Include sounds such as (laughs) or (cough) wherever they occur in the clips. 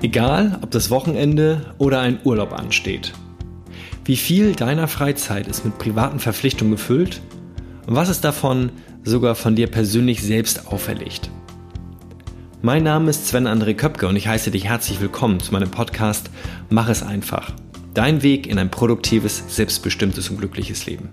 Egal, ob das Wochenende oder ein Urlaub ansteht. Wie viel deiner Freizeit ist mit privaten Verpflichtungen gefüllt und was ist davon sogar von dir persönlich selbst auferlegt? Mein Name ist Sven André Köpke und ich heiße dich herzlich willkommen zu meinem Podcast Mach es einfach. Dein Weg in ein produktives, selbstbestimmtes und glückliches Leben.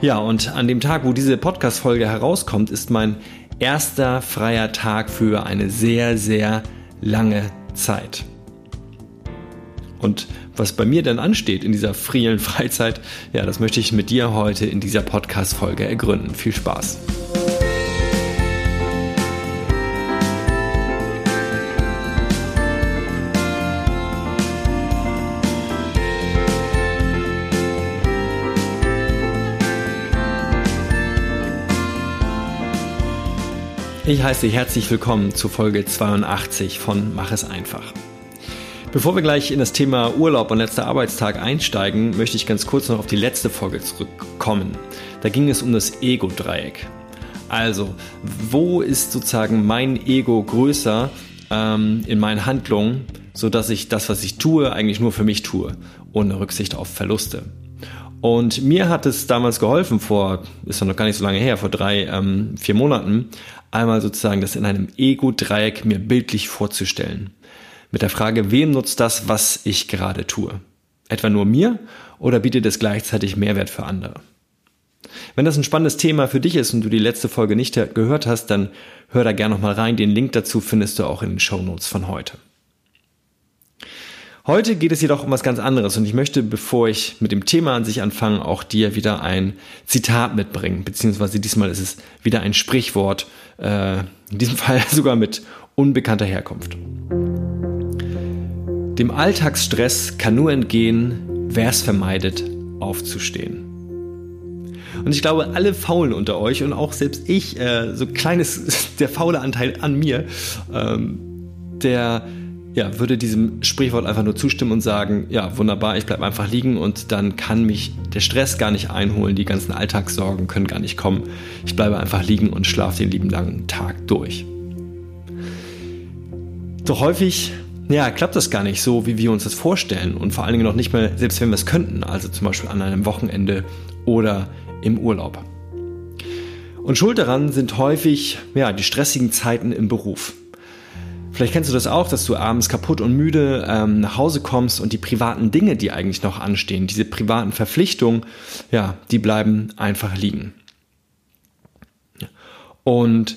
Ja, und an dem Tag, wo diese Podcast-Folge herauskommt, ist mein erster freier Tag für eine sehr, sehr lange Zeit. Und was bei mir denn ansteht in dieser frieren (laughs) Freizeit, ja, das möchte ich mit dir heute in dieser Podcast-Folge ergründen. Viel Spaß! Ich heiße dich herzlich willkommen zu Folge 82 von Mach es einfach. Bevor wir gleich in das Thema Urlaub und letzter Arbeitstag einsteigen, möchte ich ganz kurz noch auf die letzte Folge zurückkommen. Da ging es um das Ego-Dreieck. Also, wo ist sozusagen mein Ego größer ähm, in meinen Handlungen, sodass ich das, was ich tue, eigentlich nur für mich tue, ohne Rücksicht auf Verluste? Und mir hat es damals geholfen, vor, ist noch gar nicht so lange her, vor drei, ähm, vier Monaten, einmal sozusagen das in einem Ego-Dreieck mir bildlich vorzustellen. Mit der Frage, wem nutzt das, was ich gerade tue? Etwa nur mir oder bietet es gleichzeitig Mehrwert für andere? Wenn das ein spannendes Thema für dich ist und du die letzte Folge nicht gehört hast, dann hör da gerne nochmal rein. Den Link dazu findest du auch in den Show Notes von heute. Heute geht es jedoch um was ganz anderes und ich möchte, bevor ich mit dem Thema an sich anfange, auch dir wieder ein Zitat mitbringen, beziehungsweise diesmal ist es wieder ein Sprichwort, äh, in diesem (laughs) Fall sogar mit unbekannter Herkunft. Dem Alltagsstress kann nur entgehen, wer es vermeidet, aufzustehen. Und ich glaube, alle Faulen unter euch und auch selbst ich, äh, so kleines, (laughs) der faule Anteil an mir, ähm, der ja, würde diesem Sprichwort einfach nur zustimmen und sagen, ja, wunderbar, ich bleibe einfach liegen und dann kann mich der Stress gar nicht einholen, die ganzen Alltagssorgen können gar nicht kommen. Ich bleibe einfach liegen und schlafe den lieben langen Tag durch. Doch häufig, ja, klappt das gar nicht so, wie wir uns das vorstellen und vor allen Dingen noch nicht mal, selbst wenn wir es könnten, also zum Beispiel an einem Wochenende oder im Urlaub. Und schuld daran sind häufig, ja, die stressigen Zeiten im Beruf. Vielleicht kennst du das auch, dass du abends kaputt und müde ähm, nach Hause kommst und die privaten Dinge, die eigentlich noch anstehen, diese privaten Verpflichtungen, ja, die bleiben einfach liegen. Und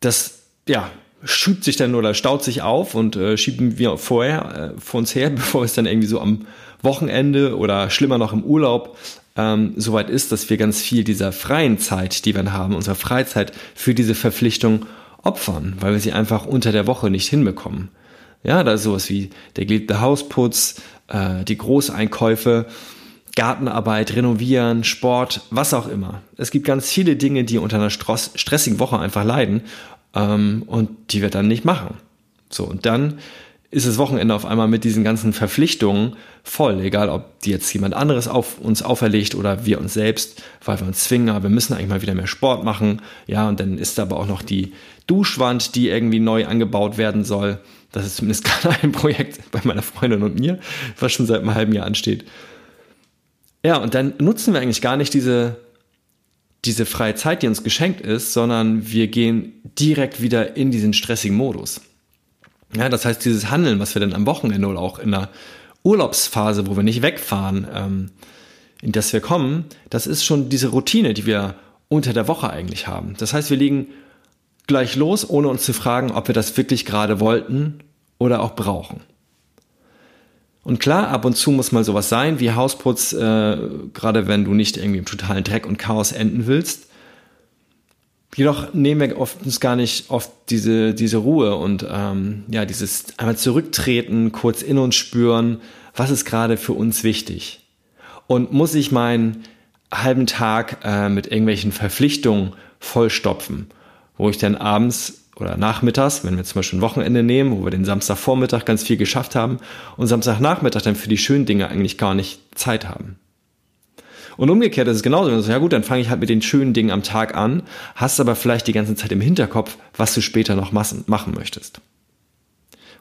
das, ja, schiebt sich dann oder staut sich auf und äh, schieben wir vorher äh, vor uns her, (laughs) bevor es dann irgendwie so am Wochenende oder schlimmer noch im Urlaub ähm, soweit ist, dass wir ganz viel dieser freien Zeit, die wir haben, unserer Freizeit für diese Verpflichtung opfern, weil wir sie einfach unter der Woche nicht hinbekommen. Ja, da ist sowas wie der geliebte Hausputz, äh, die Großeinkäufe, Gartenarbeit, Renovieren, Sport, was auch immer. Es gibt ganz viele Dinge, die unter einer stressigen Woche einfach leiden ähm, und die wir dann nicht machen. So, und dann ist das Wochenende auf einmal mit diesen ganzen Verpflichtungen voll, egal ob die jetzt jemand anderes auf uns auferlegt oder wir uns selbst, weil wir uns zwingen, aber wir müssen eigentlich mal wieder mehr Sport machen. Ja, und dann ist aber auch noch die Duschwand, die irgendwie neu angebaut werden soll. Das ist zumindest (laughs) gerade ein Projekt bei meiner Freundin und mir, was schon seit einem halben Jahr ansteht. Ja, und dann nutzen wir eigentlich gar nicht diese, diese freie Zeit, die uns geschenkt ist, sondern wir gehen direkt wieder in diesen stressigen Modus. Ja, das heißt, dieses Handeln, was wir dann am Wochenende oder auch in der Urlaubsphase, wo wir nicht wegfahren, ähm, in das wir kommen, das ist schon diese Routine, die wir unter der Woche eigentlich haben. Das heißt, wir legen gleich los, ohne uns zu fragen, ob wir das wirklich gerade wollten oder auch brauchen. Und klar, ab und zu muss mal sowas sein, wie Hausputz, äh, gerade wenn du nicht irgendwie im totalen Dreck und Chaos enden willst. Jedoch nehmen wir oft uns gar nicht oft diese, diese Ruhe und ähm, ja, dieses einmal zurücktreten, kurz in uns spüren, was ist gerade für uns wichtig. Und muss ich meinen halben Tag äh, mit irgendwelchen Verpflichtungen vollstopfen, wo ich dann abends oder nachmittags, wenn wir zum Beispiel ein Wochenende nehmen, wo wir den Samstagvormittag ganz viel geschafft haben und Samstagnachmittag dann für die schönen Dinge eigentlich gar nicht Zeit haben. Und umgekehrt ist es genauso. Ja gut, dann fange ich halt mit den schönen Dingen am Tag an, hast aber vielleicht die ganze Zeit im Hinterkopf, was du später noch machen möchtest.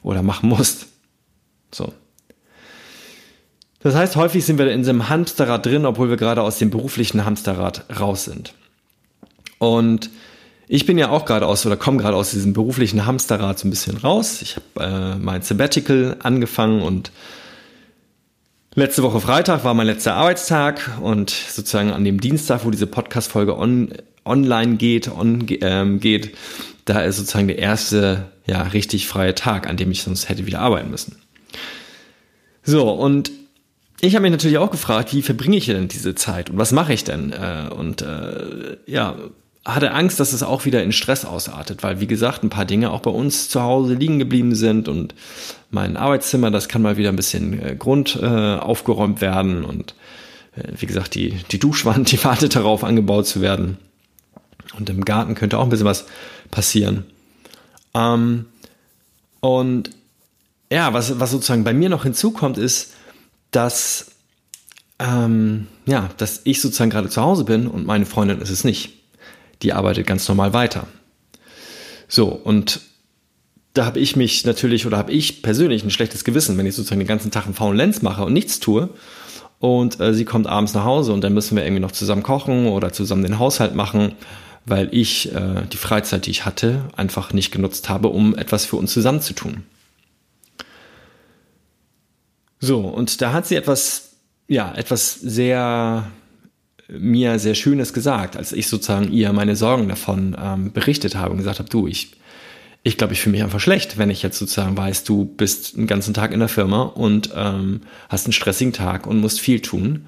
oder machen musst. So. Das heißt, häufig sind wir in diesem Hamsterrad drin, obwohl wir gerade aus dem beruflichen Hamsterrad raus sind. Und ich bin ja auch gerade aus oder komme gerade aus diesem beruflichen Hamsterrad so ein bisschen raus. Ich habe äh, mein Sabbatical angefangen und letzte Woche Freitag war mein letzter Arbeitstag und sozusagen an dem Dienstag, wo diese Podcast-Folge on, online geht, on, ähm, geht, da ist sozusagen der erste ja richtig freie Tag, an dem ich sonst hätte wieder arbeiten müssen. So und ich habe mich natürlich auch gefragt, wie verbringe ich denn diese Zeit und was mache ich denn? Äh, und äh, ja, hatte Angst, dass es auch wieder in Stress ausartet, weil wie gesagt, ein paar Dinge auch bei uns zu Hause liegen geblieben sind und mein Arbeitszimmer, das kann mal wieder ein bisschen äh, Grund äh, aufgeräumt werden und äh, wie gesagt, die, die Duschwand, die wartet darauf, angebaut zu werden. Und im Garten könnte auch ein bisschen was passieren. Ähm, und ja, was, was sozusagen bei mir noch hinzukommt, ist, dass, ähm, ja, dass ich sozusagen gerade zu Hause bin und meine Freundin ist es nicht die arbeitet ganz normal weiter. So, und da habe ich mich natürlich oder habe ich persönlich ein schlechtes Gewissen, wenn ich sozusagen den ganzen Tag einen faulen Lenz mache und nichts tue. Und äh, sie kommt abends nach Hause und dann müssen wir irgendwie noch zusammen kochen oder zusammen den Haushalt machen, weil ich äh, die Freizeit, die ich hatte, einfach nicht genutzt habe, um etwas für uns zusammen zu tun. So, und da hat sie etwas, ja, etwas sehr mir sehr Schönes gesagt, als ich sozusagen ihr meine Sorgen davon ähm, berichtet habe und gesagt habe, du, ich, ich glaube, ich fühle mich einfach schlecht, wenn ich jetzt sozusagen weiß, du bist einen ganzen Tag in der Firma und ähm, hast einen stressigen Tag und musst viel tun.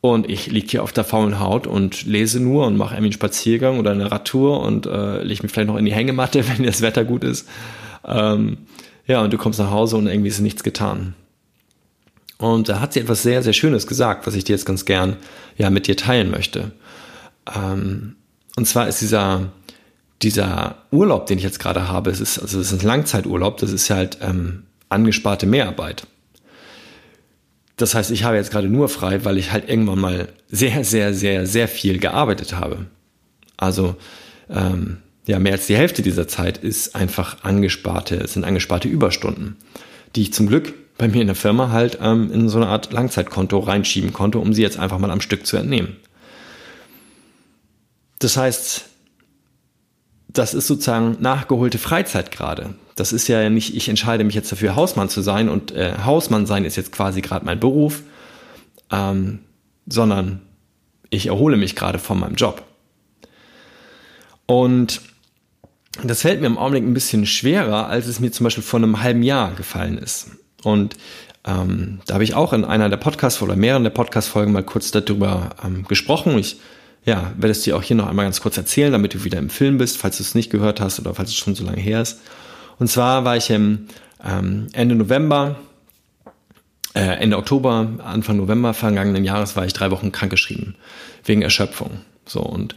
Und ich liege hier auf der faulen Haut und lese nur und mache irgendwie einen Spaziergang oder eine Radtour und äh, lege mich vielleicht noch in die Hängematte, (laughs) wenn das Wetter gut ist. Ähm, ja, und du kommst nach Hause und irgendwie ist nichts getan. Und da hat sie etwas sehr, sehr Schönes gesagt, was ich dir jetzt ganz gern ja mit dir teilen möchte. Ähm, und zwar ist dieser, dieser Urlaub, den ich jetzt gerade habe, es ist, also es ist ein Langzeiturlaub, das ist halt ähm, angesparte Mehrarbeit. Das heißt, ich habe jetzt gerade nur frei, weil ich halt irgendwann mal sehr, sehr, sehr, sehr viel gearbeitet habe. Also ähm, ja, mehr als die Hälfte dieser Zeit ist einfach angesparte, sind angesparte Überstunden, die ich zum Glück bei mir in der Firma halt ähm, in so eine Art Langzeitkonto reinschieben konnte, um sie jetzt einfach mal am Stück zu entnehmen. Das heißt, das ist sozusagen nachgeholte Freizeit gerade. Das ist ja nicht, ich entscheide mich jetzt dafür, Hausmann zu sein und äh, Hausmann sein ist jetzt quasi gerade mein Beruf, ähm, sondern ich erhole mich gerade von meinem Job. Und das fällt mir im Augenblick ein bisschen schwerer, als es mir zum Beispiel vor einem halben Jahr gefallen ist. Und ähm, da habe ich auch in einer der Podcasts oder mehreren der Podcast-Folgen mal kurz darüber ähm, gesprochen. Ich ja, werde es dir auch hier noch einmal ganz kurz erzählen, damit du wieder im Film bist, falls du es nicht gehört hast oder falls es schon so lange her ist. Und zwar war ich im ähm, Ende November, äh, Ende Oktober, Anfang November vergangenen Jahres war ich drei Wochen krankgeschrieben wegen Erschöpfung. So und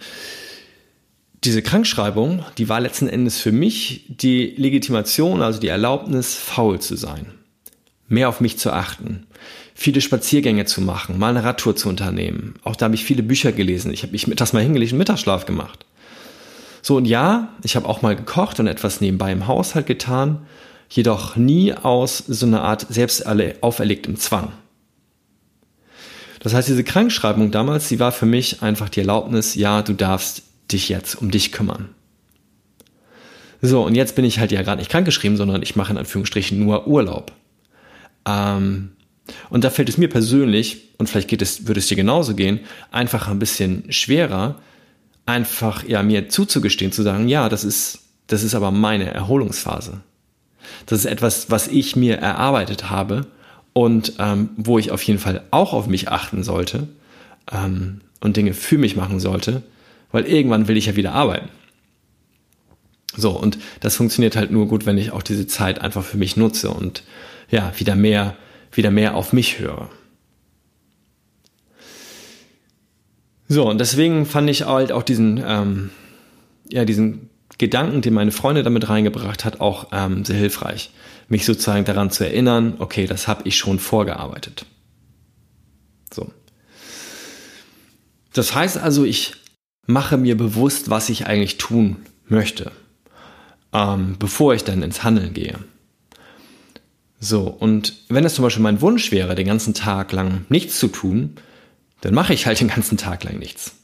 diese Krankschreibung, die war letzten Endes für mich die Legitimation, also die Erlaubnis, faul zu sein mehr auf mich zu achten, viele Spaziergänge zu machen, mal eine Radtour zu unternehmen. Auch da habe ich viele Bücher gelesen. Ich habe mich mittags mal hingelegt und Mittagsschlaf gemacht. So und ja, ich habe auch mal gekocht und etwas nebenbei im Haushalt getan, jedoch nie aus so einer Art selbst auferlegtem Zwang. Das heißt, diese Krankschreibung damals, die war für mich einfach die Erlaubnis, ja, du darfst dich jetzt um dich kümmern. So, und jetzt bin ich halt ja gerade nicht krankgeschrieben, sondern ich mache in Anführungsstrichen nur Urlaub. Ähm, und da fällt es mir persönlich, und vielleicht geht es, würde es dir genauso gehen, einfach ein bisschen schwerer, einfach ja mir zuzugestehen, zu sagen, ja, das ist, das ist aber meine Erholungsphase. Das ist etwas, was ich mir erarbeitet habe und ähm, wo ich auf jeden Fall auch auf mich achten sollte ähm, und Dinge für mich machen sollte, weil irgendwann will ich ja wieder arbeiten. So, und das funktioniert halt nur gut, wenn ich auch diese Zeit einfach für mich nutze und ja, wieder mehr, wieder mehr auf mich höre. So, und deswegen fand ich halt auch diesen, ähm, ja, diesen Gedanken, den meine Freundin damit reingebracht hat, auch ähm, sehr hilfreich. Mich sozusagen daran zu erinnern, okay, das habe ich schon vorgearbeitet. So. Das heißt also, ich mache mir bewusst, was ich eigentlich tun möchte, ähm, bevor ich dann ins Handeln gehe. So, und wenn es zum Beispiel mein Wunsch wäre, den ganzen Tag lang nichts zu tun, dann mache ich halt den ganzen Tag lang nichts.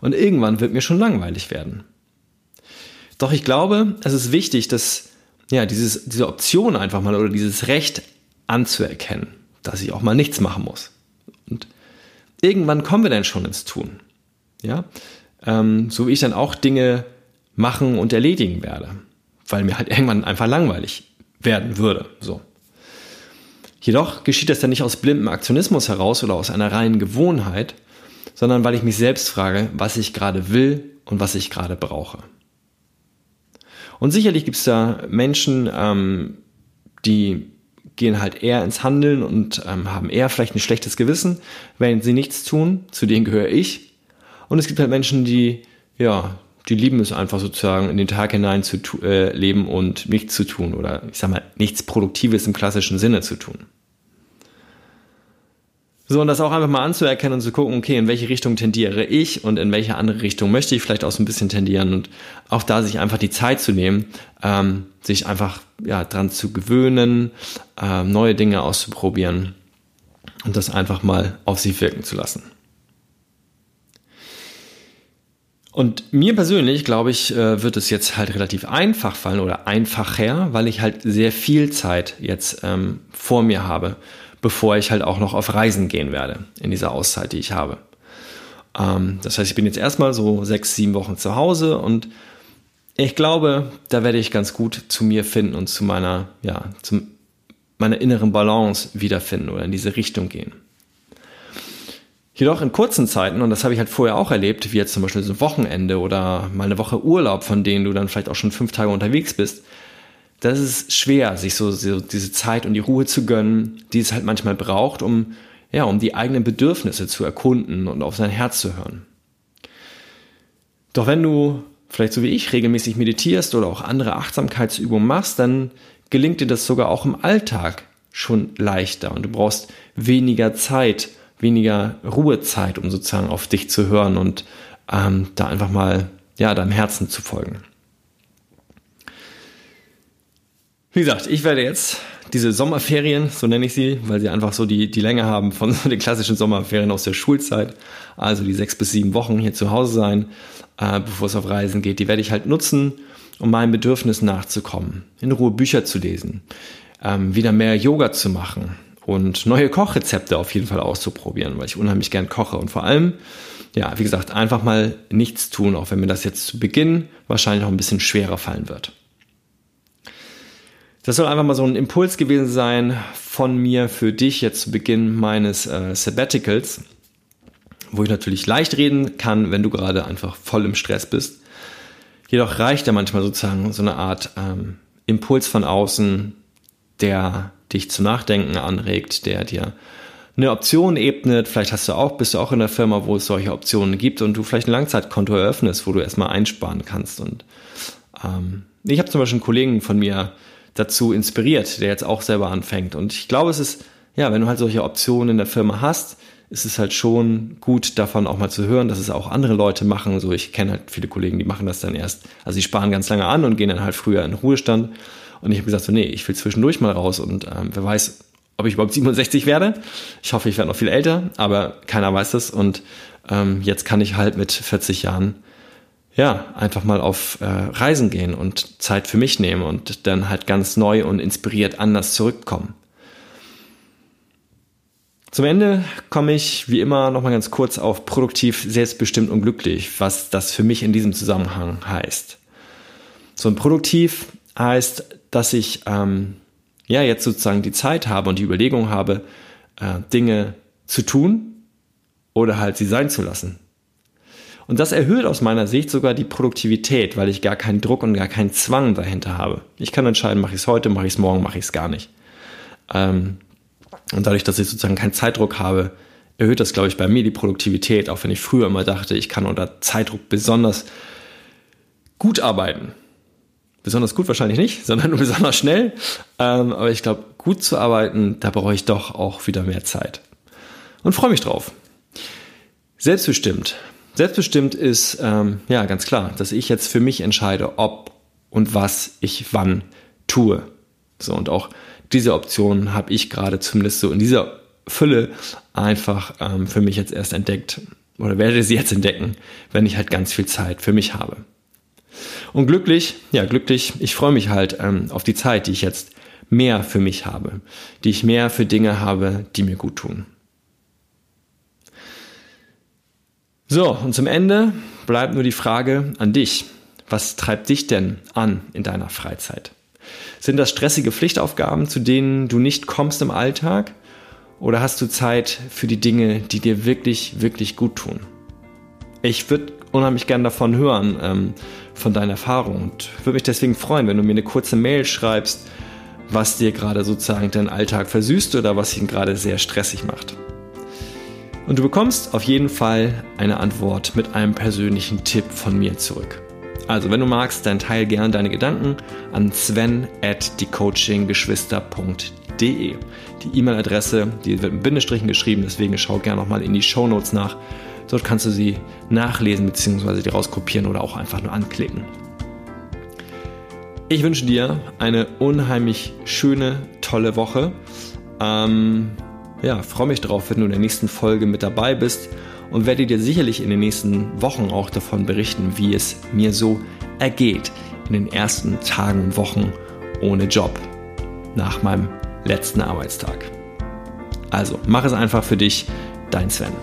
Und irgendwann wird mir schon langweilig werden. Doch ich glaube, es ist wichtig, dass ja, dieses, diese Option einfach mal oder dieses Recht anzuerkennen, dass ich auch mal nichts machen muss. Und irgendwann kommen wir dann schon ins Tun. Ja, ähm, so wie ich dann auch Dinge machen und erledigen werde, weil mir halt irgendwann einfach langweilig werden würde. So. Jedoch geschieht das dann nicht aus blindem Aktionismus heraus oder aus einer reinen Gewohnheit, sondern weil ich mich selbst frage, was ich gerade will und was ich gerade brauche. Und sicherlich gibt es da Menschen, ähm, die gehen halt eher ins Handeln und ähm, haben eher vielleicht ein schlechtes Gewissen, wenn sie nichts tun. Zu denen gehöre ich. Und es gibt halt Menschen, die, ja, die lieben es einfach sozusagen in den Tag hinein zu äh, leben und nichts zu tun oder ich sag mal nichts Produktives im klassischen Sinne zu tun. So, und das auch einfach mal anzuerkennen und zu gucken, okay, in welche Richtung tendiere ich und in welche andere Richtung möchte ich vielleicht auch so ein bisschen tendieren und auch da sich einfach die Zeit zu nehmen, ähm, sich einfach ja, dran zu gewöhnen, ähm, neue Dinge auszuprobieren und das einfach mal auf sich wirken zu lassen. Und mir persönlich, glaube ich, äh, wird es jetzt halt relativ einfach fallen oder einfacher, weil ich halt sehr viel Zeit jetzt ähm, vor mir habe, bevor ich halt auch noch auf Reisen gehen werde in dieser Auszeit, die ich habe. Ähm, das heißt, ich bin jetzt erstmal so sechs, sieben Wochen zu Hause und ich glaube, da werde ich ganz gut zu mir finden und zu meiner, ja, zu meiner inneren Balance wiederfinden oder in diese Richtung gehen. Jedoch in kurzen Zeiten, und das habe ich halt vorher auch erlebt, wie jetzt zum Beispiel so ein Wochenende oder mal eine Woche Urlaub, von denen du dann vielleicht auch schon fünf Tage unterwegs bist, das ist schwer, sich so, so diese Zeit und die Ruhe zu gönnen, die es halt manchmal braucht, um, ja, um die eigenen Bedürfnisse zu erkunden und auf sein Herz zu hören. Doch wenn du vielleicht so wie ich regelmäßig meditierst oder auch andere Achtsamkeitsübungen machst, dann gelingt dir das sogar auch im Alltag schon leichter und du brauchst weniger Zeit, weniger Ruhezeit, um sozusagen auf dich zu hören und ähm, da einfach mal ja deinem Herzen zu folgen. Wie gesagt, ich werde jetzt diese Sommerferien, so nenne ich sie, weil sie einfach so die, die Länge haben von (laughs) den klassischen Sommerferien aus der Schulzeit, also die sechs bis sieben Wochen hier zu Hause sein, äh, bevor es auf Reisen geht, die werde ich halt nutzen, um meinem Bedürfnis nachzukommen, in Ruhe Bücher zu lesen, ähm, wieder mehr Yoga zu machen, und neue Kochrezepte auf jeden Fall auszuprobieren, weil ich unheimlich gern koche und vor allem, ja, wie gesagt, einfach mal nichts tun, auch wenn mir das jetzt zu Beginn wahrscheinlich noch ein bisschen schwerer fallen wird. Das soll einfach mal so ein Impuls gewesen sein von mir für dich jetzt zu Beginn meines äh, Sabbaticals, wo ich natürlich leicht reden kann, wenn du gerade einfach voll im Stress bist. Jedoch reicht ja manchmal sozusagen so eine Art ähm, Impuls von außen, der dich zu nachdenken anregt, der dir eine Option ebnet. Vielleicht hast du auch, bist du auch in der Firma, wo es solche Optionen gibt und du vielleicht ein Langzeitkonto eröffnest, wo du erstmal einsparen kannst. Und ähm, ich habe zum Beispiel einen Kollegen von mir dazu inspiriert, der jetzt auch selber anfängt. Und ich glaube, es ist, ja, wenn du halt solche Optionen in der Firma hast, ist es halt schon gut, davon auch mal zu hören, dass es auch andere Leute machen. So, ich kenne halt viele Kollegen, die machen das dann erst, also die sparen ganz lange an und gehen dann halt früher in Ruhestand. Und ich habe gesagt, so, nee, ich will zwischendurch mal raus und ähm, wer weiß, ob ich überhaupt 67 werde. Ich hoffe, ich werde noch viel älter, aber keiner weiß das. Und ähm, jetzt kann ich halt mit 40 Jahren ja einfach mal auf äh, Reisen gehen und Zeit für mich nehmen und dann halt ganz neu und inspiriert anders zurückkommen. Zum Ende komme ich wie immer nochmal ganz kurz auf produktiv, selbstbestimmt und glücklich, was das für mich in diesem Zusammenhang heißt. So ein produktiv heißt, dass ich ähm, ja jetzt sozusagen die Zeit habe und die Überlegung habe, äh, Dinge zu tun oder halt sie sein zu lassen. Und das erhöht aus meiner Sicht sogar die Produktivität, weil ich gar keinen Druck und gar keinen Zwang dahinter habe. Ich kann entscheiden, mache ich es heute, mache ich es morgen, mache ich es gar nicht. Ähm, und dadurch, dass ich sozusagen keinen Zeitdruck habe, erhöht das, glaube ich, bei mir die Produktivität, auch wenn ich früher immer dachte, ich kann unter Zeitdruck besonders gut arbeiten besonders gut wahrscheinlich nicht, sondern nur besonders schnell. Ähm, aber ich glaube, gut zu arbeiten, da brauche ich doch auch wieder mehr Zeit. Und freue mich drauf. Selbstbestimmt. Selbstbestimmt ist ähm, ja ganz klar, dass ich jetzt für mich entscheide, ob und was ich wann tue. So und auch diese Option habe ich gerade zumindest so in dieser Fülle einfach ähm, für mich jetzt erst entdeckt oder werde sie jetzt entdecken, wenn ich halt ganz viel Zeit für mich habe. Und glücklich, ja glücklich, ich freue mich halt ähm, auf die Zeit, die ich jetzt mehr für mich habe, die ich mehr für Dinge habe, die mir gut tun. So, und zum Ende bleibt nur die Frage an dich. Was treibt dich denn an in deiner Freizeit? Sind das stressige Pflichtaufgaben, zu denen du nicht kommst im Alltag? Oder hast du Zeit für die Dinge, die dir wirklich, wirklich gut tun? Ich würde unheimlich gern davon hören, ähm, von deiner Erfahrung und würde mich deswegen freuen, wenn du mir eine kurze Mail schreibst, was dir gerade sozusagen deinen Alltag versüßt oder was ihn gerade sehr stressig macht. Und du bekommst auf jeden Fall eine Antwort mit einem persönlichen Tipp von mir zurück. Also, wenn du magst, dann teile gerne deine Gedanken an sven at diecoachinggeschwister.de www.ecom.de. Die E-Mail-Adresse, die wird mit Bindestrichen geschrieben, deswegen schau gerne nochmal in die Show Notes nach. Dort kannst du sie nachlesen bzw. die rauskopieren oder auch einfach nur anklicken. Ich wünsche dir eine unheimlich schöne, tolle Woche. Ähm, ja, freue mich drauf, wenn du in der nächsten Folge mit dabei bist und werde dir sicherlich in den nächsten Wochen auch davon berichten, wie es mir so ergeht in den ersten Tagen und Wochen ohne Job nach meinem letzten Arbeitstag. Also, mach es einfach für dich, dein Sven.